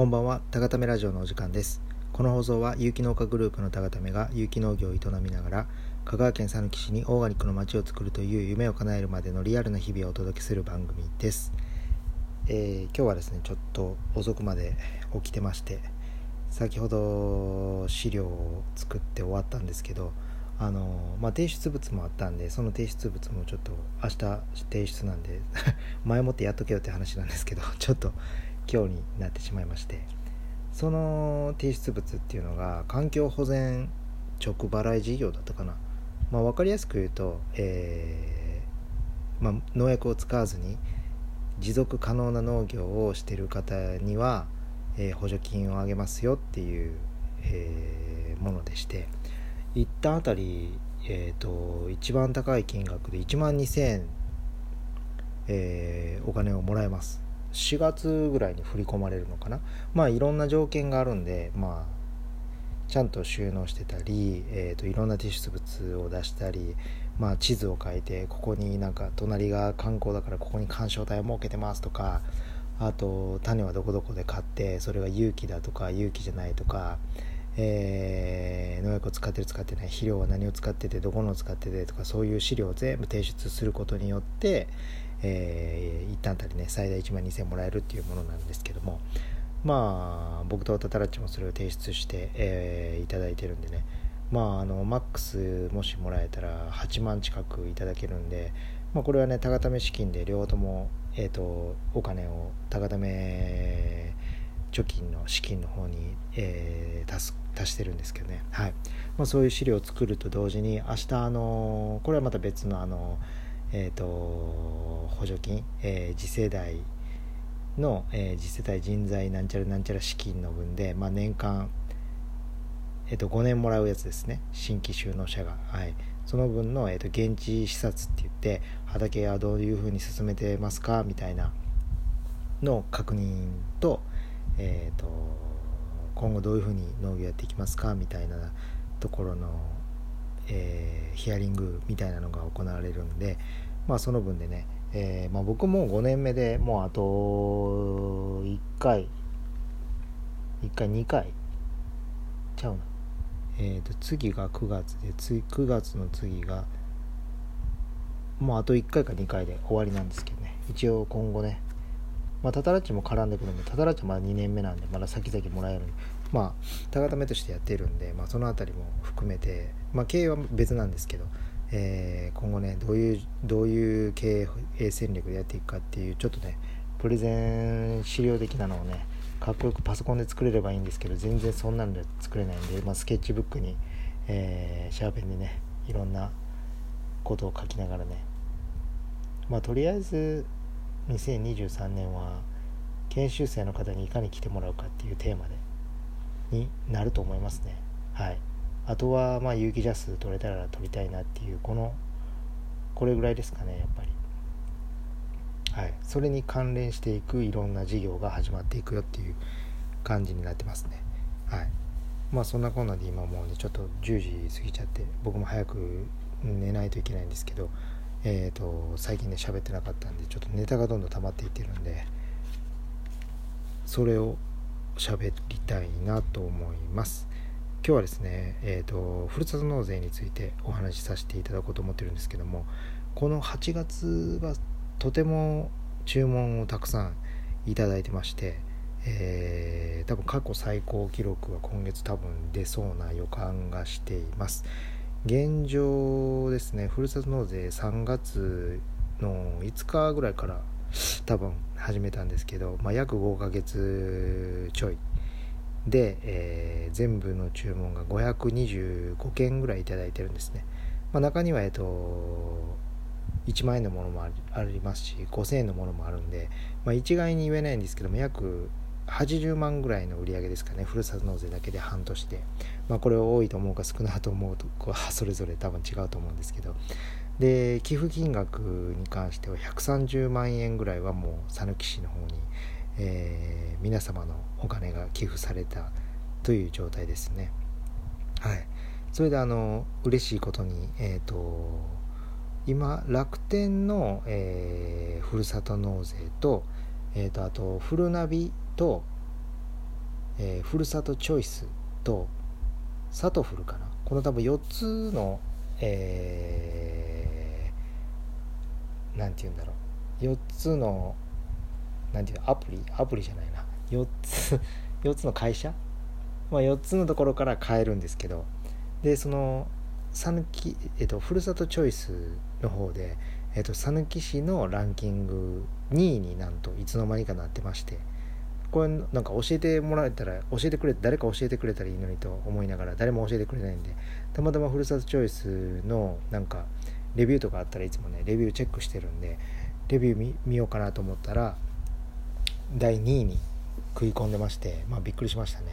こんばんは、たがためラジオのお時間です。この放送は有機農家グループのたがためが有機農業を営みながら香川県讃岐市にオーガニックの街を作るという夢を叶えるまでのリアルな日々をお届けする番組です。えー今日はですね、ちょっと遅くまで起きてまして、先ほど資料を作って終わったんですけど、あのまあ、提出物もあったんでその提出物もちょっと明日提出なんで 前もってやっとけよって話なんですけどちょっと今日になってしまいましてその提出物っていうのが環境保全直払い事業だったかな、まあ、分かりやすく言うと、えーまあ、農薬を使わずに持続可能な農業をしてる方には、えー補助金をあげますよっていう、えーものでして一旦あたり、えー、と一番高い金額で1万2000円、えお金をもらえます。4月ぐらいに振り込まれるのかな？まあいろんな条件があるんでまあちゃんと収納してたり、えー、といろんな提出物を出したり、まあ、地図を書いてここになんか隣が観光だからここに干渉帯を設けてますとかあと種はどこどこで買ってそれが有機だとか有機じゃないとか、えー農薬を使ってる使ってない肥料は何を使っててどこのを使っててとかそういう資料を全部提出することによって、えー一旦あたりね最大1万2000円もらえるっていうものなんですけどもまあ僕とタタラッチもそれを提出して、えーいただいてるんでねまああのマックスもしもらえたら8万近くいただけるんで、まあ、これはね高ため資金で両方とも、えー、とお金を高ため貯金の資金の方に、えー足す足してるんですけどね、はい。まあ、そういう資料を作ると同時に明日あのこれはまた別のあの、えー、と補助金、えー次世代の、えー次世代人材なんちゃらなんちゃら資金の分で、まあ、年間、えー、と5年もらうやつですね。新規就農者が、はい、その分の、えー、と現地視察って言って畑はどういうふうに進めてますか？みたいなの確認と,、えー、と今後どういうふうに農業やっていきますか？みたいなところの、えーヒアリングみたいなのが行われるんで、まあ、その分でね、えーまあ、僕も5年目でもうあと1回1回2回ちゃうな。えー、と次が9月で9月の次がもうあと1回か2回で終わりなんですけどね。一応今後ねまあタタラッチも絡んでくるんでタタラッチはまだ2年目なんでまだ先々もらえる。んでまあ高ためとしてやっているんで、まあ、その辺りも含めてまあ経営は別なんですけど、えー今後ねどういうどういう経営戦略でやっていくかっていうちょっとねプレゼン資料的なのをねかっこよくパソコンで作れればいいんですけど全然そんなので作れないんで、まあ、スケッチブックに、えーシャーペンでねいろんなことを書きながらね。まあとりあえず2023年は研修生の方にいかに来てもらうかっていうテーマでになると思いますねはいあとはまあ有機ジャス取れたら取りたいなっていうこのこれぐらいですかねやっぱりはい、それに関連していくいろんな事業が始まっていくよっていう感じになってますね。はい。まあそんなこんなで今もうねちょっと10時過ぎちゃって僕も早く寝ないといけないんですけど、えっ、と最近ね喋ってなかったんでちょっとネタがどんどん溜まっていってるんでそれを喋りたいなと思います。今日はですね、えー、とふるさと納税についてお話しさせていただこうと思ってるんですけどもこの8月はとても注文をたくさんいただいてまして、えー多分過去最高記録は今月多分出そうな予感がしています現状ですねふるさと納税3月の5日ぐらいから多分始めたんですけど、まあ、約5ヶ月ちょい。で、えー全部の注文が525件ぐらいいただいてるんですね、まあ、中にはえっと1万円のものもありますし5000円のものもあるんで、まあ、一概に言えないんですけども約80万ぐらいの売り上げですかね。ふるさと納税だけで半年で、まあ、これを多いと思うか少ないと思うとこは それぞれ多分違うと思うんですけど。で寄付金額に関しては130万円ぐらいはもう讃岐市の方に、えー皆様のお金が寄付されたという状態ですね。はい。それであの嬉しいことにえっ、と今楽天の、えーふるさと納税と,、えー、とあとフルナビとえー、ふるさとチョイスとサトフルかな。この多分4つのえー、て言うんだろう。4つのなんていうアプリアプリじゃないな。4つ 4つの会社、まあ、4つのところから買えるんですけど。でその讃岐、えっと、ふるさとチョイスの方でえっと市のランキング2位になんといつの間にかなってまして。これなんか教えてもらえたら教えてくれ誰か教えてくれたらいいのにと思いながら誰も教えてくれないんでたまたまふるさとチョイスのなんかレビューとかあったらいつもねレビューチェックしてるんでレビュー見ようかなと思ったら第2位に食い込んでましてまあびっくりしましたね。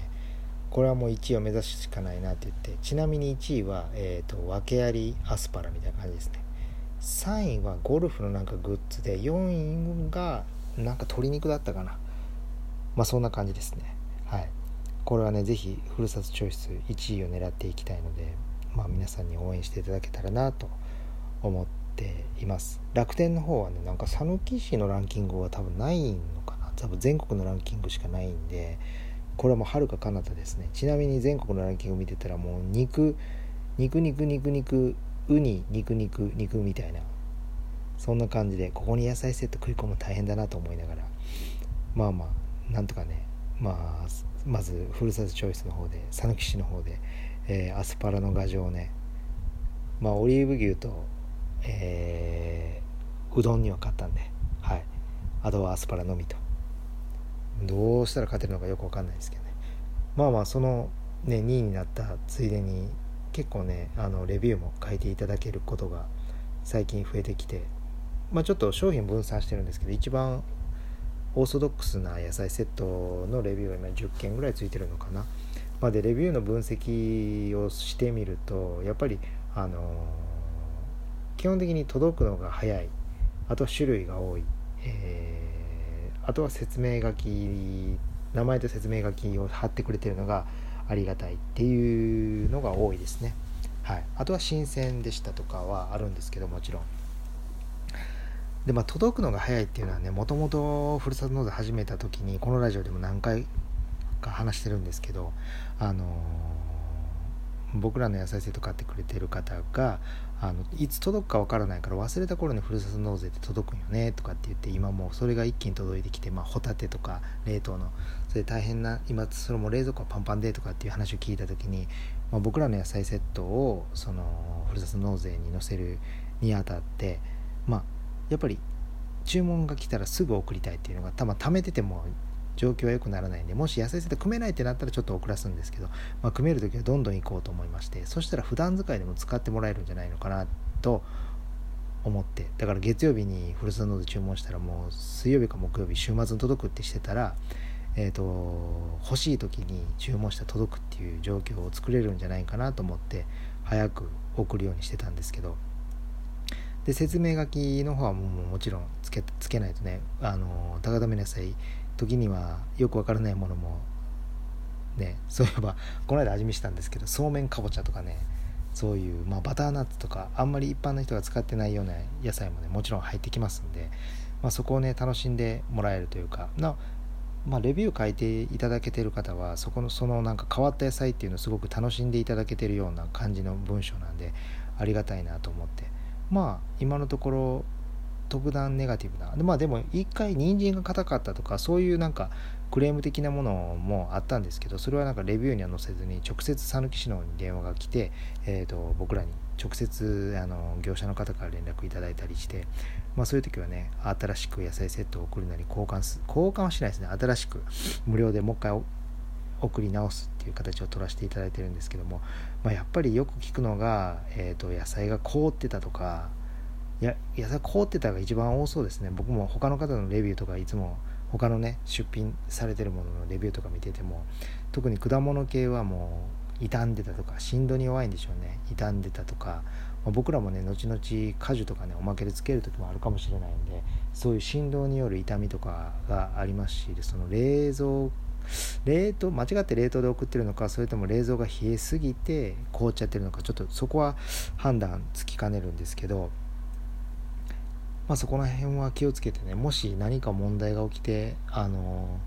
これはもう1位を目指すしかないなって言ってちなみに1位は、えーと、訳ありアスパラみたいな感じですね。3位はゴルフのなんかグッズで4位がなんか鶏肉だったかな。まあそんな感じですね。はい。これはね是非ふるさとチョイス1位を狙っていきたいのでまあ皆さんに応援していただけたらなと思っています。楽天の方はねなんか讃岐市のランキングは多分ないのかな。多分全国のランキングしかないんでこれはもうはるか彼方ですね。ちなみに全国のランキング見てたらもう肉肉肉肉肉ウニ肉肉肉みたいなそんな感じでここに野菜セット食い込む大変だなと思いながら。まあまあなんとかねまあまずふるさとチョイスの方で讃岐市の方で、えー、アスパラの牙城をねまあオリーブ牛と、えー、うどんには勝ったんではい。あとはアスパラのみと。どうしたら勝てるのかよく分かんないですけどね。まあまあそのね2位になったついでに結構ねあのレビューも書いていただけることが最近増えてきてまあちょっと商品分散してるんですけど一番オーソドックスな野菜セットのレビューが今10件ぐらいついてるのかな。まあ、でレビューの分析をしてみるとやっぱりあのー、基本的に届くのが早いあとは種類が多い、えー、あとは説明書き名前と説明書きを貼ってくれてるのがありがたいっていうのが多いですね。はい、あとは新鮮でしたとかはあるんですけどもちろんでまあ届くのが早いっていうのはねもともとふるさと納税始めた時にこのラジオでも何回か話してるんですけどあのー、僕らの野菜セット買ってくれてる方があのいつ届くかわからないから忘れた頃にふるさと納税って届くんよねとかって言って今もうそれが一気に届いてきて、まあ、ホタテとか冷凍のそれ大変な今それも冷蔵庫はパンパンでとかっていう話を聞いた時に、まあ、僕らの野菜セットをそのふるさと納税に載せるにあたってまあやっぱり注文が来たらすぐ送りたいっていうのが多分貯めてても状況は良くならないんでもし野菜セット組めないってなったらちょっと遅らすんですけど、まあ、組める時はどんどん行こうと思いましてそしたら普段使いでも使ってもらえるんじゃないのかなと思ってだから月曜日にふるさと納税注文したらもう水曜日か木曜日週末に届くってしてたらえーと、と欲しい時に注文したら届くっていう状況を作れるんじゃないかなと思って早く送るようにしてたんですけどで説明書きの方はもうもちろんつけつけないとねあの高めな野菜時にはよくわからないものもね そういえばこの間味見したんですけどそうめんかぼちゃとかねそういう、まあ、バターナッツとかあんまり一般の人が使ってないような野菜もねもちろん入ってきますんで、まあ、そこをね楽しんでもらえるというかなまあ、レビュー書いていただけてる方はそこのそのなんか変わった野菜っていうのをすごく楽しんでいただけてるような感じの文章なんでありがたいなと思って。まあ今のところ特段ネガティブな。まあでも一回人参が硬かったとかそういうなんかクレーム的なものもあったんですけどそれはなんかレビューには載せずに直接讃岐市の方に電話が来て、えー、と僕らに直接あの業者の方から連絡いただいたりして、まあ、そういう時はね新しく野菜セットを送るなり交換す交換はしないですね。新しく無料でもう一回送り直すっていう形を取らせていただいてるんですけども、まあ、やっぱりよく聞くのが、えー、と野菜が凍ってたとかや野菜凍ってたが一番多そうですね。僕も他の方のレビューとかいつも他のね出品されてるもののレビューとか見てても特に果物系はもう傷んでたとか振動に弱いんでしょうね。傷んでたとか、まあ、僕らもね後々果樹とかねおまけでつける時もあるかもしれないんでそういう振動による痛みとかがありますしその冷蔵冷凍間違って冷凍で送ってるのかそれとも冷蔵が冷えすぎて凍っちゃってるのかちょっとそこは判断つきかねるんですけど、まあ、そこら辺は気をつけてねもし何か問題が起きてあの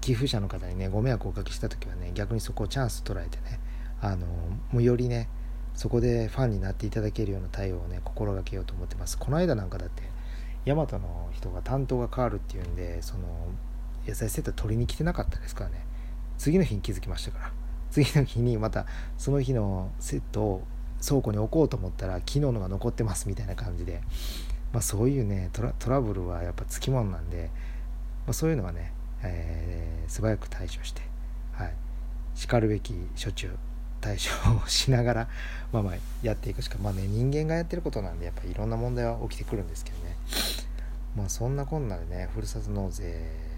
寄付者の方にねご迷惑をおかけした時はね逆にそこをチャンス捉えてねあのもうよりねそこでファンになっていただけるような対応をね心がけようと思ってます。この間なんかだってヤマトの人が担当が変わるっていうんでその野菜セット取りに来てなかったですからね。次の日に気づきましたから。次の日にまたその日のセットを倉庫に置こうと思ったら昨日のが残ってますみたいな感じで、まあ、そういうねトラブルはやっぱつきものなんで、まあ、そういうのはね、えー、素早く対処して、はい、しかるべき処置を対処をしながらまあまあやっていくしかまあね人間がやってることなんでやっぱりいろんな問題は起きてくるんですけどね。まあそんなこんなでねふるさと納税。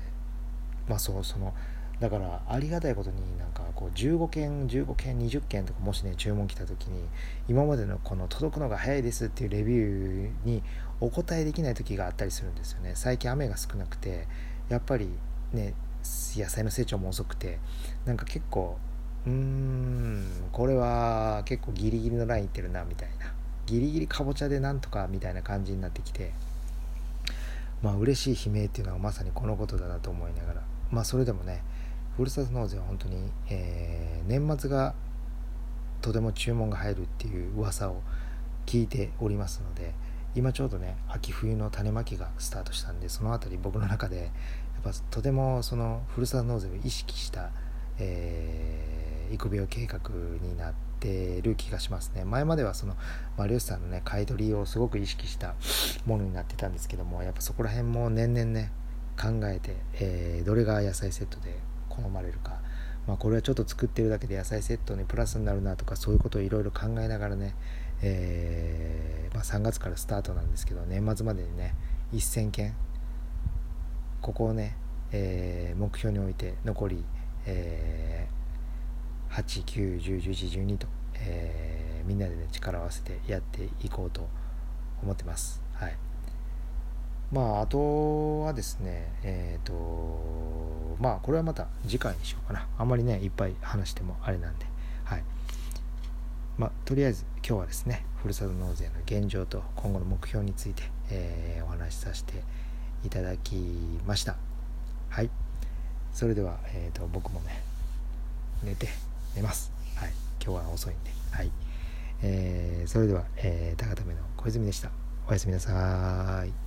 まあそうそのだからありがたいことになんかこう15件15件20件とかもしね注文来た時に今までのこの届くのが早いですっていうレビューにお答えできない時があったりするんですよね。最近雨が少なくてやっぱりね野菜の成長も遅くてなんか結構うーんこれは結構ギリギリのラインいってるなみたいな。ギリギリかぼちゃでなんとかみたいな感じになってきて。まあ嬉しい悲鳴っていうのはまさにこのことだなと思いながら。まあそれでもねふるさと納税は本当に、えー、年末がとても注文が入るっていう噂を聞いておりますので今ちょうどね秋冬の種まきがスタートしたんでその辺り僕の中でやっぱとてもそのふるさと納税を意識した、えー、育苗計画になってる気がしますね。前まではその有吉さんのね買い取りをすごく意識したものになってたんですけどもやっぱそこら辺も年々ね考えて、えー、どれが野菜セットで好まれるか、まあ、これはちょっと作ってるだけで野菜セットにプラスになるなとかそういうことをいろいろ考えながらね、えー、まあ、3月からスタートなんですけど年末までにね1000件ここをね、えー、目標に置いて残り、え8、9、10、11、12と、えーみんなでね力を合わせてやっていこうと思ってます。はいまあ、あとはですね、えっ、ー、と、まあ、これはまた次回にしようかな。あんまりね、いっぱい話してもあれなんで、はい。まあ、とりあえず今日はですね、ふるさと納税の現状と今後の目標について、えー、お話しさせていただきました。はい。それでは、え、ー、と、僕もね、寝て、寝ます。はい。今日は遅いんで、はい。えー、それでは、えー、高田目の小泉でした。おやすみなさい。